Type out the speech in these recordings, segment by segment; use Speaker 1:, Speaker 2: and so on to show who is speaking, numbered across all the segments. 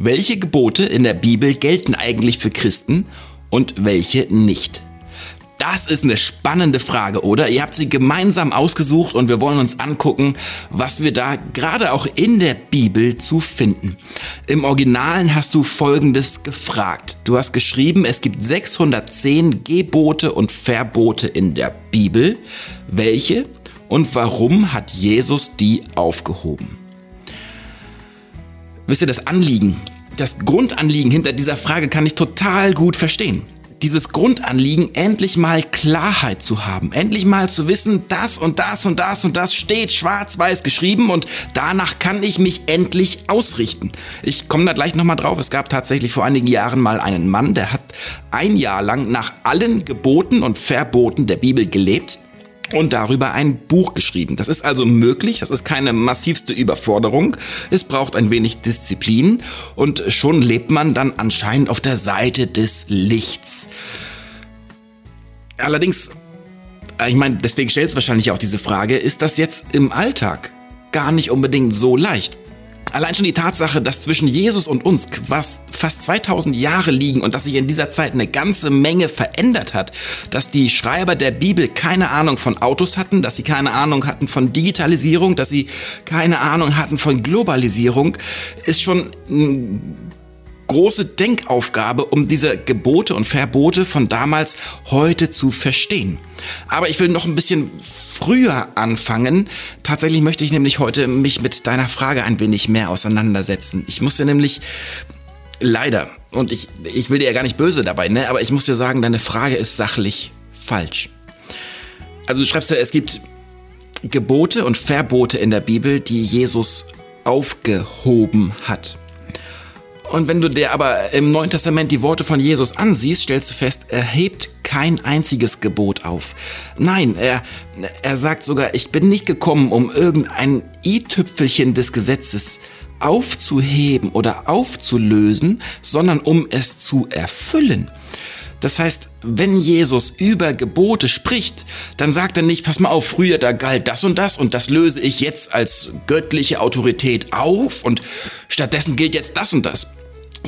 Speaker 1: Welche Gebote in der Bibel gelten eigentlich für Christen und welche nicht? Das ist eine spannende Frage, oder? Ihr habt sie gemeinsam ausgesucht und wir wollen uns angucken, was wir da gerade auch in der Bibel zu finden. Im Originalen hast du Folgendes gefragt. Du hast geschrieben, es gibt 610 Gebote und Verbote in der Bibel. Welche und warum hat Jesus die aufgehoben? Wisst ihr, das Anliegen, das Grundanliegen hinter dieser Frage kann ich total gut verstehen dieses Grundanliegen, endlich mal Klarheit zu haben, endlich mal zu wissen, das und das und das und das steht schwarz-weiß geschrieben und danach kann ich mich endlich ausrichten. Ich komme da gleich nochmal drauf. Es gab tatsächlich vor einigen Jahren mal einen Mann, der hat ein Jahr lang nach allen Geboten und Verboten der Bibel gelebt und darüber ein Buch geschrieben. Das ist also möglich, das ist keine massivste Überforderung. Es braucht ein wenig Disziplin und schon lebt man dann anscheinend auf der Seite des Lichts. Allerdings, ich meine, deswegen stellst du wahrscheinlich auch diese Frage, ist das jetzt im Alltag gar nicht unbedingt so leicht? Allein schon die Tatsache, dass zwischen Jesus und uns fast 2000 Jahre liegen und dass sich in dieser Zeit eine ganze Menge verändert hat, dass die Schreiber der Bibel keine Ahnung von Autos hatten, dass sie keine Ahnung hatten von Digitalisierung, dass sie keine Ahnung hatten von Globalisierung, ist schon große Denkaufgabe, um diese Gebote und Verbote von damals heute zu verstehen. Aber ich will noch ein bisschen früher anfangen. Tatsächlich möchte ich nämlich heute mich mit deiner Frage ein wenig mehr auseinandersetzen. Ich musste nämlich leider, und ich, ich will dir ja gar nicht böse dabei, ne, aber ich muss dir sagen, deine Frage ist sachlich falsch. Also du schreibst ja, es gibt Gebote und Verbote in der Bibel, die Jesus aufgehoben hat. Und wenn du dir aber im Neuen Testament die Worte von Jesus ansiehst, stellst du fest, er hebt kein einziges Gebot auf. Nein, er, er sagt sogar, ich bin nicht gekommen, um irgendein i-Tüpfelchen des Gesetzes aufzuheben oder aufzulösen, sondern um es zu erfüllen. Das heißt, wenn Jesus über Gebote spricht, dann sagt er nicht, pass mal auf, früher da galt das und das und das löse ich jetzt als göttliche Autorität auf und stattdessen gilt jetzt das und das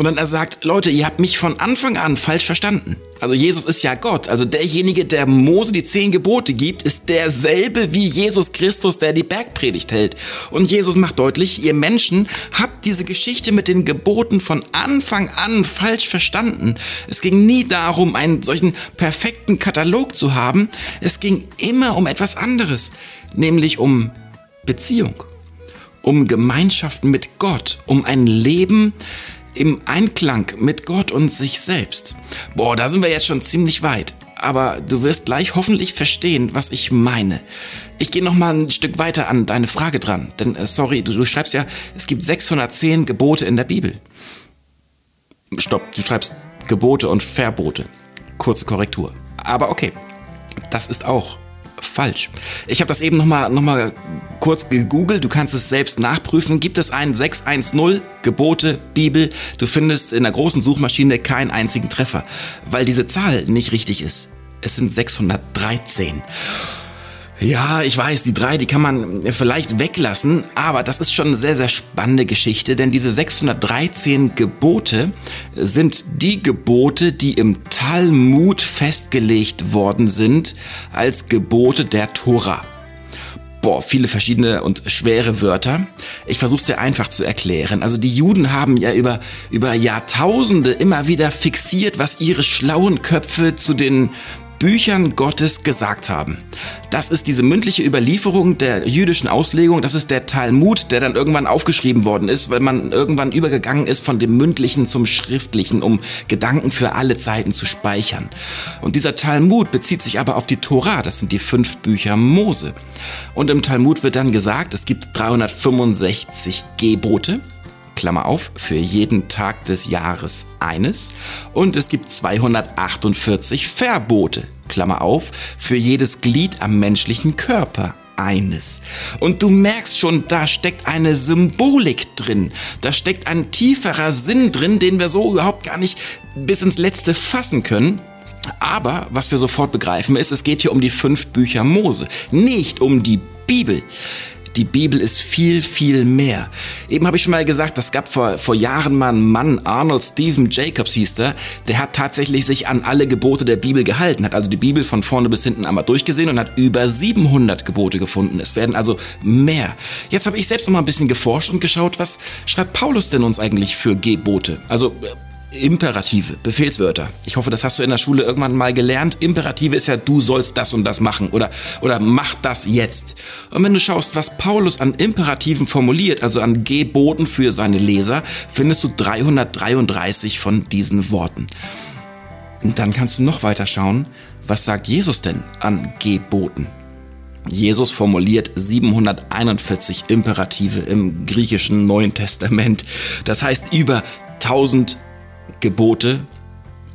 Speaker 1: sondern er sagt, Leute, ihr habt mich von Anfang an falsch verstanden. Also Jesus ist ja Gott, also derjenige, der Mose die zehn Gebote gibt, ist derselbe wie Jesus Christus, der die Bergpredigt hält. Und Jesus macht deutlich, ihr Menschen habt diese Geschichte mit den Geboten von Anfang an falsch verstanden. Es ging nie darum, einen solchen perfekten Katalog zu haben. Es ging immer um etwas anderes, nämlich um Beziehung, um Gemeinschaft mit Gott, um ein Leben, im Einklang mit Gott und sich selbst. Boah, da sind wir jetzt schon ziemlich weit. Aber du wirst gleich hoffentlich verstehen, was ich meine. Ich gehe noch mal ein Stück weiter an deine Frage dran. Denn, äh, sorry, du, du schreibst ja, es gibt 610 Gebote in der Bibel. Stopp, du schreibst Gebote und Verbote. Kurze Korrektur. Aber okay, das ist auch falsch. Ich habe das eben nochmal noch mal kurz gegoogelt, du kannst es selbst nachprüfen. Gibt es ein 610 Gebote Bibel, du findest in der großen Suchmaschine keinen einzigen Treffer, weil diese Zahl nicht richtig ist. Es sind 613. Ja, ich weiß, die drei, die kann man vielleicht weglassen, aber das ist schon eine sehr, sehr spannende Geschichte, denn diese 613 Gebote sind die Gebote, die im Talmud festgelegt worden sind als Gebote der Tora. Boah, viele verschiedene und schwere Wörter. Ich versuche es dir einfach zu erklären. Also die Juden haben ja über, über Jahrtausende immer wieder fixiert, was ihre schlauen Köpfe zu den Büchern Gottes gesagt haben. Das ist diese mündliche Überlieferung der jüdischen Auslegung, das ist der Talmud, der dann irgendwann aufgeschrieben worden ist, weil man irgendwann übergegangen ist von dem mündlichen zum schriftlichen, um Gedanken für alle Zeiten zu speichern. Und dieser Talmud bezieht sich aber auf die Tora, das sind die fünf Bücher Mose. Und im Talmud wird dann gesagt, es gibt 365 Gebote. Klammer auf, für jeden Tag des Jahres eines. Und es gibt 248 Verbote, Klammer auf, für jedes Glied am menschlichen Körper eines. Und du merkst schon, da steckt eine Symbolik drin. Da steckt ein tieferer Sinn drin, den wir so überhaupt gar nicht bis ins Letzte fassen können. Aber was wir sofort begreifen ist, es geht hier um die fünf Bücher Mose, nicht um die Bibel. Die Bibel ist viel, viel mehr. Eben habe ich schon mal gesagt, das gab vor, vor Jahren mal einen Mann, Arnold Stephen Jacobs hieß der, der hat tatsächlich sich an alle Gebote der Bibel gehalten, hat also die Bibel von vorne bis hinten einmal durchgesehen und hat über 700 Gebote gefunden. Es werden also mehr. Jetzt habe ich selbst noch mal ein bisschen geforscht und geschaut, was schreibt Paulus denn uns eigentlich für Gebote? Also äh, Imperative, Befehlswörter. Ich hoffe, das hast du in der Schule irgendwann mal gelernt. Imperative ist ja, du sollst das und das machen oder, oder mach das jetzt. Und wenn du schaust, was Paulus an Imperativen formuliert, also an Geboten für seine Leser, findest du 333 von diesen Worten. Und dann kannst du noch weiter schauen, was sagt Jesus denn an Geboten? Jesus formuliert 741 Imperative im griechischen Neuen Testament. Das heißt über 1000 Gebote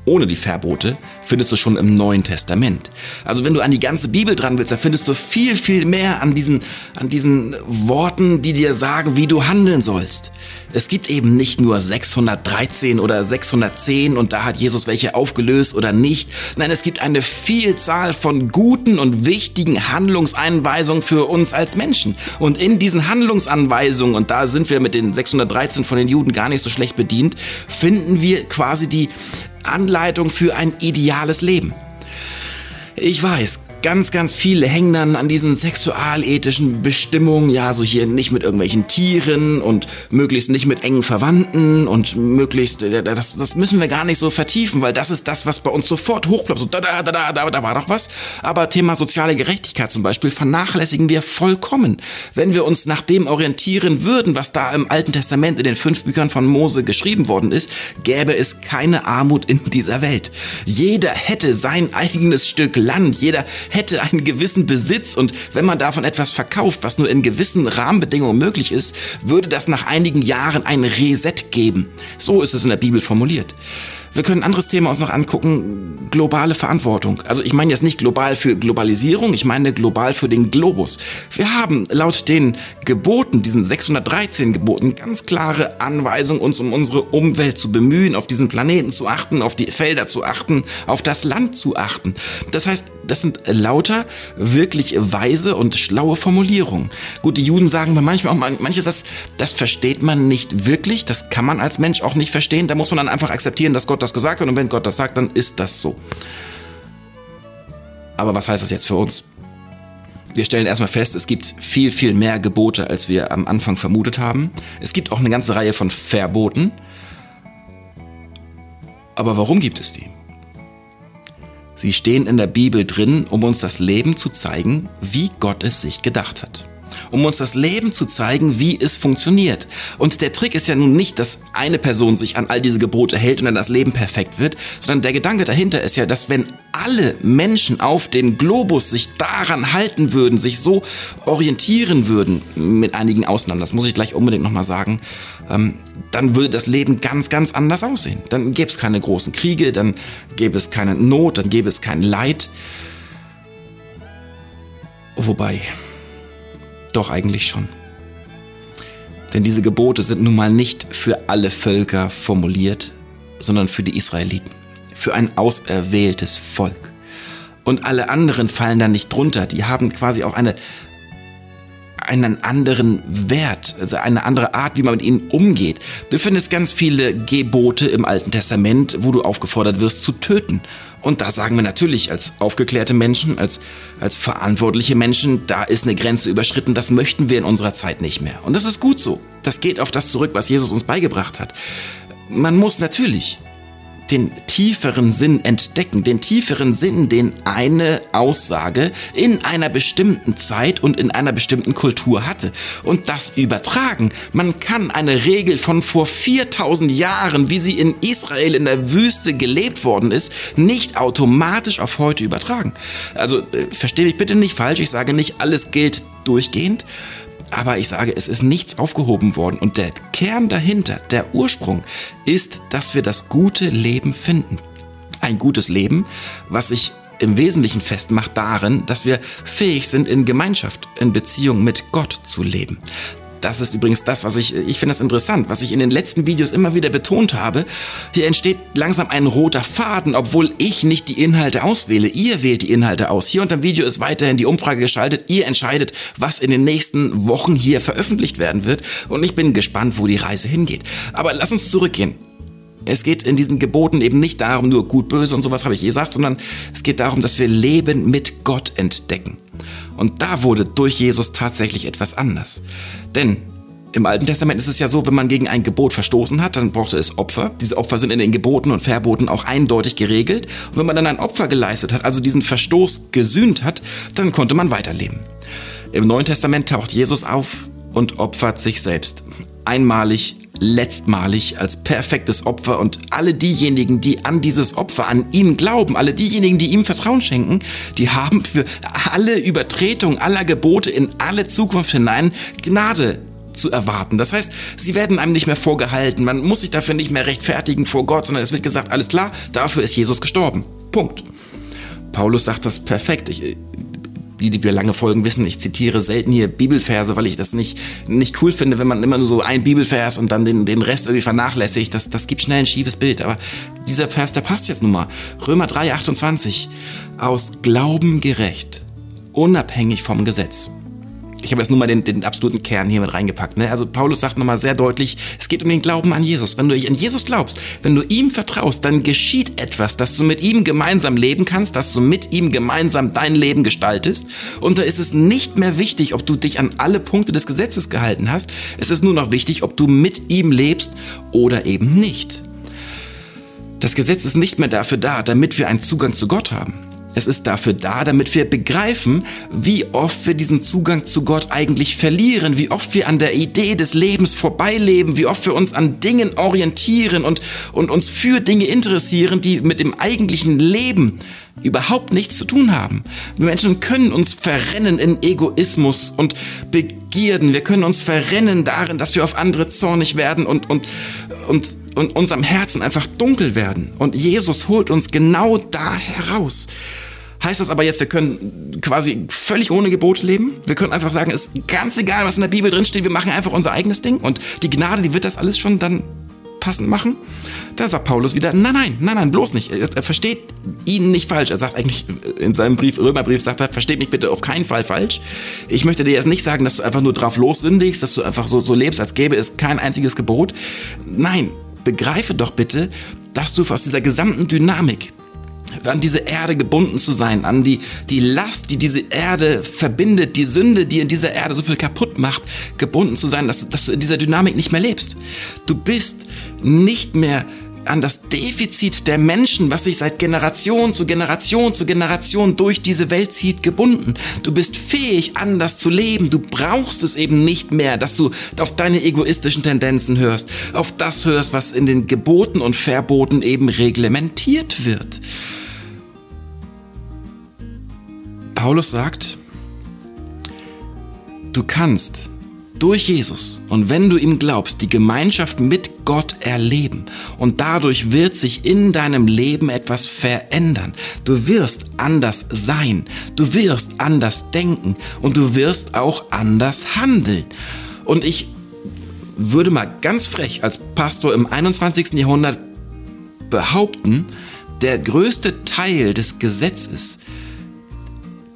Speaker 1: ohne die Verbote findest du schon im Neuen Testament. Also wenn du an die ganze Bibel dran willst, da findest du viel, viel mehr an diesen, an diesen Worten, die dir sagen, wie du handeln sollst. Es gibt eben nicht nur 613 oder 610 und da hat Jesus welche aufgelöst oder nicht. Nein, es gibt eine Vielzahl von guten und wichtigen Handlungseinweisungen für uns als Menschen. Und in diesen Handlungsanweisungen, und da sind wir mit den 613 von den Juden gar nicht so schlecht bedient, finden wir quasi die Anleitung für ein ideales Leben. Ich weiß, ganz, ganz viele hängen dann an diesen sexualethischen Bestimmungen, ja, so hier nicht mit irgendwelchen Tieren und möglichst nicht mit engen Verwandten und möglichst, äh, das, das müssen wir gar nicht so vertiefen, weil das ist das, was bei uns sofort hochploppt. So, da, da, da, da, da, da war doch was. Aber Thema soziale Gerechtigkeit zum Beispiel vernachlässigen wir vollkommen. Wenn wir uns nach dem orientieren würden, was da im Alten Testament in den fünf Büchern von Mose geschrieben worden ist, gäbe es keine Armut in dieser Welt. Jeder hätte sein eigenes Stück Land, jeder hätte einen gewissen Besitz und wenn man davon etwas verkauft, was nur in gewissen Rahmenbedingungen möglich ist, würde das nach einigen Jahren ein Reset geben. So ist es in der Bibel formuliert. Wir können ein anderes Thema uns noch angucken, globale Verantwortung. Also ich meine jetzt nicht global für Globalisierung, ich meine global für den Globus. Wir haben laut den Geboten, diesen 613 Geboten, ganz klare Anweisungen, uns um unsere Umwelt zu bemühen, auf diesen Planeten zu achten, auf die Felder zu achten, auf das Land zu achten. Das heißt, das sind lauter wirklich weise und schlaue Formulierungen. Gut, die Juden sagen manchmal auch manches, das, das versteht man nicht wirklich, das kann man als Mensch auch nicht verstehen. Da muss man dann einfach akzeptieren, dass Gott das gesagt hat und wenn Gott das sagt, dann ist das so. Aber was heißt das jetzt für uns? Wir stellen erstmal fest, es gibt viel, viel mehr Gebote, als wir am Anfang vermutet haben. Es gibt auch eine ganze Reihe von Verboten. Aber warum gibt es die? Sie stehen in der Bibel drin, um uns das Leben zu zeigen, wie Gott es sich gedacht hat um uns das Leben zu zeigen, wie es funktioniert. Und der Trick ist ja nun nicht, dass eine Person sich an all diese Gebote hält und dann das Leben perfekt wird, sondern der Gedanke dahinter ist ja, dass wenn alle Menschen auf dem Globus sich daran halten würden, sich so orientieren würden, mit einigen Ausnahmen, das muss ich gleich unbedingt nochmal sagen, ähm, dann würde das Leben ganz, ganz anders aussehen. Dann gäbe es keine großen Kriege, dann gäbe es keine Not, dann gäbe es kein Leid. Wobei, doch eigentlich schon. Denn diese Gebote sind nun mal nicht für alle Völker formuliert, sondern für die Israeliten, für ein auserwähltes Volk. Und alle anderen fallen da nicht drunter, die haben quasi auch eine, einen anderen Wert, also eine andere Art, wie man mit ihnen umgeht. Du findest ganz viele Gebote im Alten Testament, wo du aufgefordert wirst zu töten. Und da sagen wir natürlich als aufgeklärte Menschen, als, als verantwortliche Menschen, da ist eine Grenze überschritten, das möchten wir in unserer Zeit nicht mehr. Und das ist gut so. Das geht auf das zurück, was Jesus uns beigebracht hat. Man muss natürlich den tieferen Sinn entdecken, den tieferen Sinn, den eine Aussage in einer bestimmten Zeit und in einer bestimmten Kultur hatte. Und das übertragen. Man kann eine Regel von vor 4000 Jahren, wie sie in Israel in der Wüste gelebt worden ist, nicht automatisch auf heute übertragen. Also äh, verstehe mich bitte nicht falsch, ich sage nicht, alles gilt durchgehend, aber ich sage, es ist nichts aufgehoben worden. Und der Kern dahinter, der Ursprung, ist, dass wir das gute Leben finden. Ein gutes Leben, was sich im Wesentlichen festmacht darin, dass wir fähig sind, in Gemeinschaft, in Beziehung mit Gott zu leben. Das ist übrigens das, was ich, ich finde das interessant, was ich in den letzten Videos immer wieder betont habe. Hier entsteht langsam ein roter Faden, obwohl ich nicht die Inhalte auswähle. Ihr wählt die Inhalte aus. Hier unter dem Video ist weiterhin die Umfrage geschaltet. Ihr entscheidet, was in den nächsten Wochen hier veröffentlicht werden wird. Und ich bin gespannt, wo die Reise hingeht. Aber lass uns zurückgehen. Es geht in diesen Geboten eben nicht darum, nur gut, böse und sowas habe ich gesagt, sondern es geht darum, dass wir Leben mit Gott entdecken. Und da wurde durch Jesus tatsächlich etwas anders. Denn im Alten Testament ist es ja so, wenn man gegen ein Gebot verstoßen hat, dann brauchte es Opfer. Diese Opfer sind in den Geboten und Verboten auch eindeutig geregelt. Und wenn man dann ein Opfer geleistet hat, also diesen Verstoß gesühnt hat, dann konnte man weiterleben. Im Neuen Testament taucht Jesus auf und opfert sich selbst. Einmalig letztmalig als perfektes Opfer und alle diejenigen, die an dieses Opfer, an ihn glauben, alle diejenigen, die ihm Vertrauen schenken, die haben für alle Übertretungen aller Gebote in alle Zukunft hinein Gnade zu erwarten. Das heißt, sie werden einem nicht mehr vorgehalten, man muss sich dafür nicht mehr rechtfertigen vor Gott, sondern es wird gesagt, alles klar, dafür ist Jesus gestorben. Punkt. Paulus sagt das perfekt. Ich, die, die wir lange folgen, wissen, ich zitiere selten hier Bibelverse, weil ich das nicht, nicht cool finde, wenn man immer nur so ein Bibelvers und dann den, den Rest irgendwie vernachlässigt. Das, das gibt schnell ein schiefes Bild. Aber dieser Vers, der passt jetzt nun mal. Römer 3, 28. Aus Glauben gerecht, unabhängig vom Gesetz. Ich habe jetzt nur mal den, den absoluten Kern hier mit reingepackt. Ne? Also Paulus sagt nochmal sehr deutlich, es geht um den Glauben an Jesus. Wenn du an Jesus glaubst, wenn du ihm vertraust, dann geschieht etwas, dass du mit ihm gemeinsam leben kannst, dass du mit ihm gemeinsam dein Leben gestaltest. Und da ist es nicht mehr wichtig, ob du dich an alle Punkte des Gesetzes gehalten hast. Es ist nur noch wichtig, ob du mit ihm lebst oder eben nicht. Das Gesetz ist nicht mehr dafür da, damit wir einen Zugang zu Gott haben. Es ist dafür da, damit wir begreifen, wie oft wir diesen Zugang zu Gott eigentlich verlieren, wie oft wir an der Idee des Lebens vorbeileben, wie oft wir uns an Dingen orientieren und, und uns für Dinge interessieren, die mit dem eigentlichen Leben überhaupt nichts zu tun haben. Wir Menschen können uns verrennen in Egoismus und Begierden. Wir können uns verrennen darin, dass wir auf andere zornig werden und, und, und, und unserem Herzen einfach dunkel werden. Und Jesus holt uns genau da heraus. Heißt das aber jetzt, wir können quasi völlig ohne Gebote leben? Wir können einfach sagen, ist ganz egal, was in der Bibel drinsteht, wir machen einfach unser eigenes Ding und die Gnade, die wird das alles schon dann passend machen? Da sagt Paulus wieder, nein, nein, nein, nein, bloß nicht. Er, versteht ihn nicht falsch. Er sagt eigentlich in seinem Brief, Römerbrief, sagt er, versteht mich bitte auf keinen Fall falsch. Ich möchte dir jetzt nicht sagen, dass du einfach nur drauf lossündigst, dass du einfach so, so lebst, als gäbe es kein einziges Gebot. Nein, begreife doch bitte, dass du aus dieser gesamten Dynamik, an diese Erde gebunden zu sein, an die, die Last, die diese Erde verbindet, die Sünde, die in dieser Erde so viel kaputt macht, gebunden zu sein, dass, dass du in dieser Dynamik nicht mehr lebst. Du bist nicht mehr an das Defizit der Menschen, was sich seit Generation zu Generation zu Generation durch diese Welt zieht, gebunden. Du bist fähig, anders zu leben. Du brauchst es eben nicht mehr, dass du auf deine egoistischen Tendenzen hörst, auf das hörst, was in den Geboten und Verboten eben reglementiert wird. Paulus sagt, du kannst durch Jesus und wenn du ihm glaubst, die Gemeinschaft mit Gott erleben und dadurch wird sich in deinem Leben etwas verändern. Du wirst anders sein, du wirst anders denken und du wirst auch anders handeln. Und ich würde mal ganz frech als Pastor im 21. Jahrhundert behaupten, der größte Teil des Gesetzes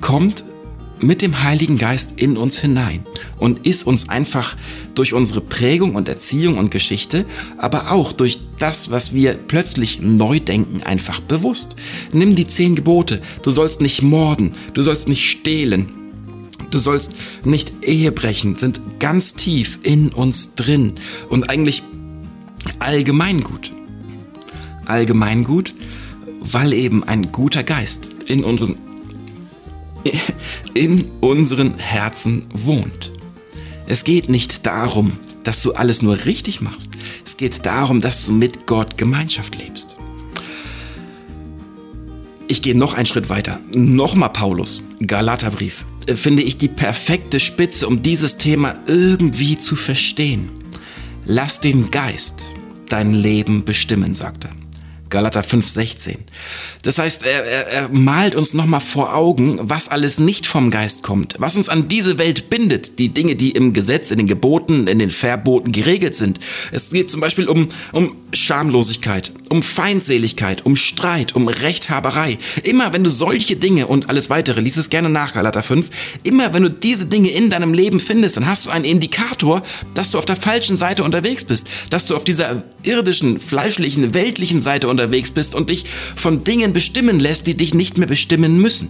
Speaker 1: kommt mit dem Heiligen Geist in uns hinein und ist uns einfach durch unsere Prägung und Erziehung und Geschichte, aber auch durch das, was wir plötzlich neu denken, einfach bewusst. Nimm die zehn Gebote. Du sollst nicht morden, du sollst nicht stehlen, du sollst nicht Ehe brechen, sind ganz tief in uns drin und eigentlich allgemeingut. Allgemeingut, weil eben ein guter Geist in unseren in unseren Herzen wohnt. Es geht nicht darum, dass du alles nur richtig machst. Es geht darum, dass du mit Gott Gemeinschaft lebst. Ich gehe noch einen Schritt weiter. Nochmal Paulus, Galaterbrief. Äh, finde ich die perfekte Spitze, um dieses Thema irgendwie zu verstehen. Lass den Geist dein Leben bestimmen, sagt er. Galater 5,16. Das heißt, er, er, er malt uns nochmal vor Augen, was alles nicht vom Geist kommt, was uns an diese Welt bindet, die Dinge, die im Gesetz, in den Geboten, in den Verboten geregelt sind. Es geht zum Beispiel um, um Schamlosigkeit, um Feindseligkeit, um Streit, um Rechthaberei. Immer wenn du solche Dinge und alles weitere, lies es gerne nach, Galater 5, immer wenn du diese Dinge in deinem Leben findest, dann hast du einen Indikator, dass du auf der falschen Seite unterwegs bist, dass du auf dieser irdischen, fleischlichen, weltlichen Seite unterwegs bist und dich von Dingen bestimmen lässt, die dich nicht mehr bestimmen müssen.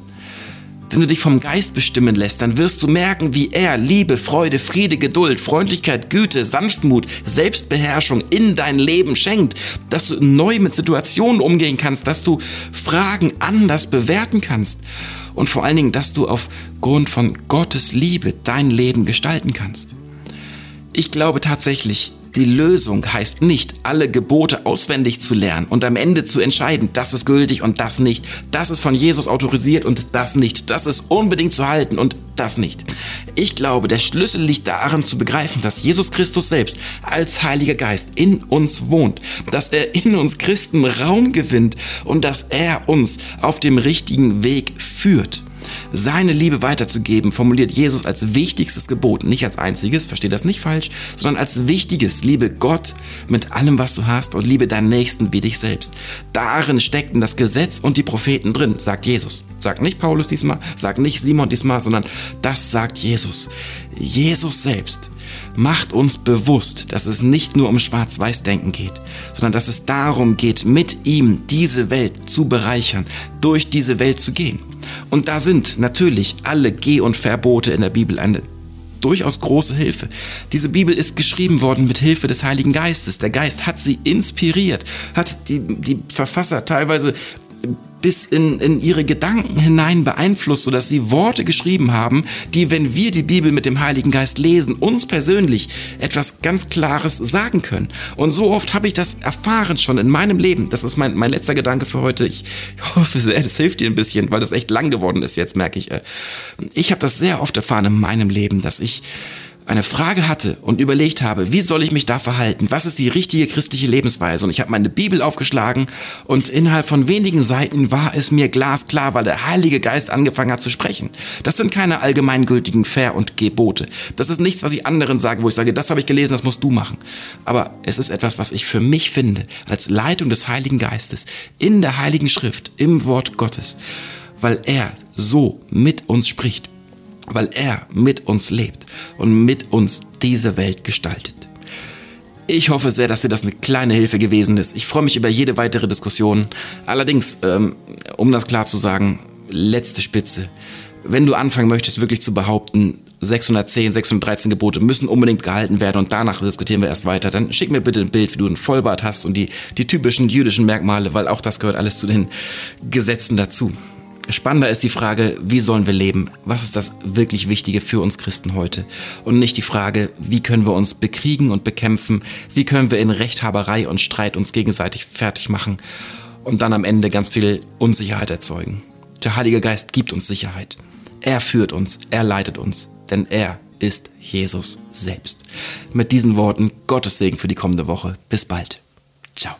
Speaker 1: Wenn du dich vom Geist bestimmen lässt, dann wirst du merken, wie er Liebe, Freude, Friede, Geduld, Freundlichkeit, Güte, Sanftmut, Selbstbeherrschung in dein Leben schenkt, dass du neu mit Situationen umgehen kannst, dass du Fragen anders bewerten kannst und vor allen Dingen, dass du aufgrund von Gottes Liebe dein Leben gestalten kannst. Ich glaube tatsächlich, die Lösung heißt nicht, alle Gebote auswendig zu lernen und am Ende zu entscheiden, das ist gültig und das nicht, das ist von Jesus autorisiert und das nicht, das ist unbedingt zu halten und das nicht. Ich glaube, der Schlüssel liegt darin zu begreifen, dass Jesus Christus selbst als Heiliger Geist in uns wohnt, dass er in uns Christen Raum gewinnt und dass er uns auf dem richtigen Weg führt seine Liebe weiterzugeben, formuliert Jesus als wichtigstes Gebot, nicht als einziges, verstehe das nicht falsch, sondern als wichtiges, liebe Gott mit allem, was du hast und liebe deinen Nächsten wie dich selbst. Darin steckten das Gesetz und die Propheten drin, sagt Jesus. Sagt nicht Paulus diesmal, sagt nicht Simon diesmal, sondern das sagt Jesus. Jesus selbst macht uns bewusst, dass es nicht nur um Schwarz-Weiß-Denken geht, sondern dass es darum geht, mit ihm diese Welt zu bereichern, durch diese Welt zu gehen. Und da sind natürlich alle Geh- und Verbote in der Bibel eine durchaus große Hilfe. Diese Bibel ist geschrieben worden mit Hilfe des Heiligen Geistes. Der Geist hat sie inspiriert, hat die, die Verfasser teilweise bis in, in ihre Gedanken hinein beeinflusst, sodass sie Worte geschrieben haben, die, wenn wir die Bibel mit dem Heiligen Geist lesen, uns persönlich etwas ganz Klares sagen können. Und so oft habe ich das erfahren schon in meinem Leben. Das ist mein, mein letzter Gedanke für heute. Ich hoffe sehr, das hilft dir ein bisschen, weil das echt lang geworden ist jetzt, merke ich. Äh, ich habe das sehr oft erfahren in meinem Leben, dass ich eine Frage hatte und überlegt habe, wie soll ich mich da verhalten? Was ist die richtige christliche Lebensweise? Und ich habe meine Bibel aufgeschlagen und innerhalb von wenigen Seiten war es mir glasklar, weil der Heilige Geist angefangen hat zu sprechen. Das sind keine allgemeingültigen Fair und Gebote. Das ist nichts, was ich anderen sage, wo ich sage, das habe ich gelesen, das musst du machen. Aber es ist etwas, was ich für mich finde, als Leitung des Heiligen Geistes, in der Heiligen Schrift, im Wort Gottes, weil er so mit uns spricht weil er mit uns lebt und mit uns diese Welt gestaltet. Ich hoffe sehr, dass dir das eine kleine Hilfe gewesen ist. Ich freue mich über jede weitere Diskussion. Allerdings, ähm, um das klar zu sagen, letzte Spitze. Wenn du anfangen möchtest, wirklich zu behaupten, 610, 613 Gebote müssen unbedingt gehalten werden und danach diskutieren wir erst weiter, dann schick mir bitte ein Bild, wie du einen Vollbart hast und die, die typischen jüdischen Merkmale, weil auch das gehört alles zu den Gesetzen dazu. Spannender ist die Frage, wie sollen wir leben? Was ist das wirklich Wichtige für uns Christen heute? Und nicht die Frage, wie können wir uns bekriegen und bekämpfen? Wie können wir in Rechthaberei und Streit uns gegenseitig fertig machen und dann am Ende ganz viel Unsicherheit erzeugen? Der Heilige Geist gibt uns Sicherheit. Er führt uns, er leitet uns, denn er ist Jesus selbst. Mit diesen Worten Gottes Segen für die kommende Woche. Bis bald. Ciao.